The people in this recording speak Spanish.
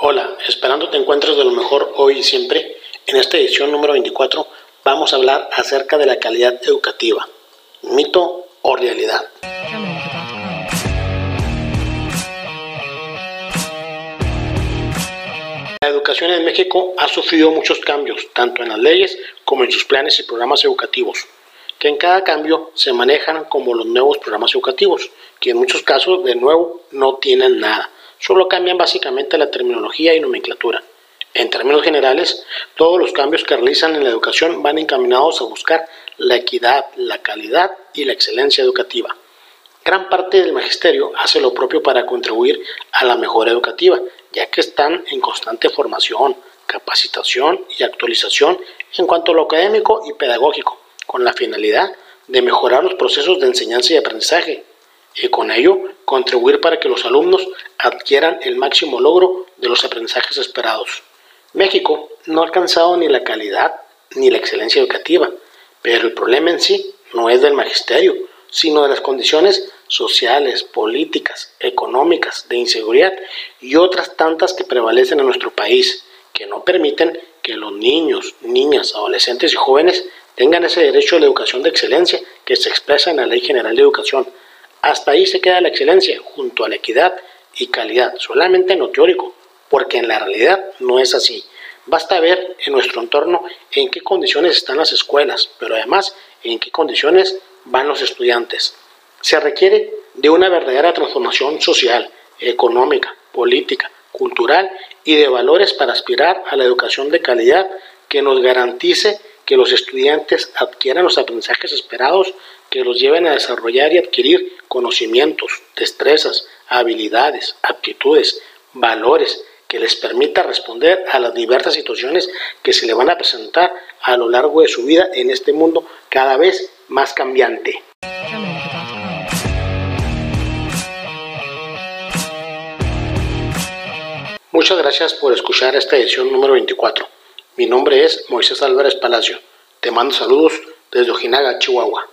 Hola, esperando te encuentres de lo mejor hoy y siempre. En esta edición número 24 vamos a hablar acerca de la calidad educativa, mito o realidad. La educación en México ha sufrido muchos cambios, tanto en las leyes como en sus planes y programas educativos, que en cada cambio se manejan como los nuevos programas educativos, que en muchos casos de nuevo no tienen nada, solo cambian básicamente la terminología y nomenclatura. En términos generales, todos los cambios que realizan en la educación van encaminados a buscar la equidad, la calidad y la excelencia educativa. Gran parte del magisterio hace lo propio para contribuir a la mejora educativa, ya que están en constante formación, capacitación y actualización en cuanto a lo académico y pedagógico, con la finalidad de mejorar los procesos de enseñanza y aprendizaje, y con ello contribuir para que los alumnos adquieran el máximo logro de los aprendizajes esperados. México no ha alcanzado ni la calidad ni la excelencia educativa, pero el problema en sí no es del magisterio, sino de las condiciones sociales, políticas, económicas, de inseguridad y otras tantas que prevalecen en nuestro país, que no permiten que los niños, niñas, adolescentes y jóvenes tengan ese derecho a la educación de excelencia que se expresa en la Ley General de Educación. Hasta ahí se queda la excelencia, junto a la equidad y calidad, solamente en lo teórico, porque en la realidad no es así. Basta ver en nuestro entorno en qué condiciones están las escuelas, pero además en qué condiciones van los estudiantes. Se requiere de una verdadera transformación social, económica, política, cultural y de valores para aspirar a la educación de calidad que nos garantice que los estudiantes adquieran los aprendizajes esperados que los lleven a desarrollar y adquirir conocimientos, destrezas, habilidades, aptitudes, valores que les permita responder a las diversas situaciones que se le van a presentar a lo largo de su vida en este mundo cada vez más cambiante. Muchas gracias por escuchar esta edición número 24. Mi nombre es Moisés Álvarez Palacio. Te mando saludos desde Ojinaga, Chihuahua.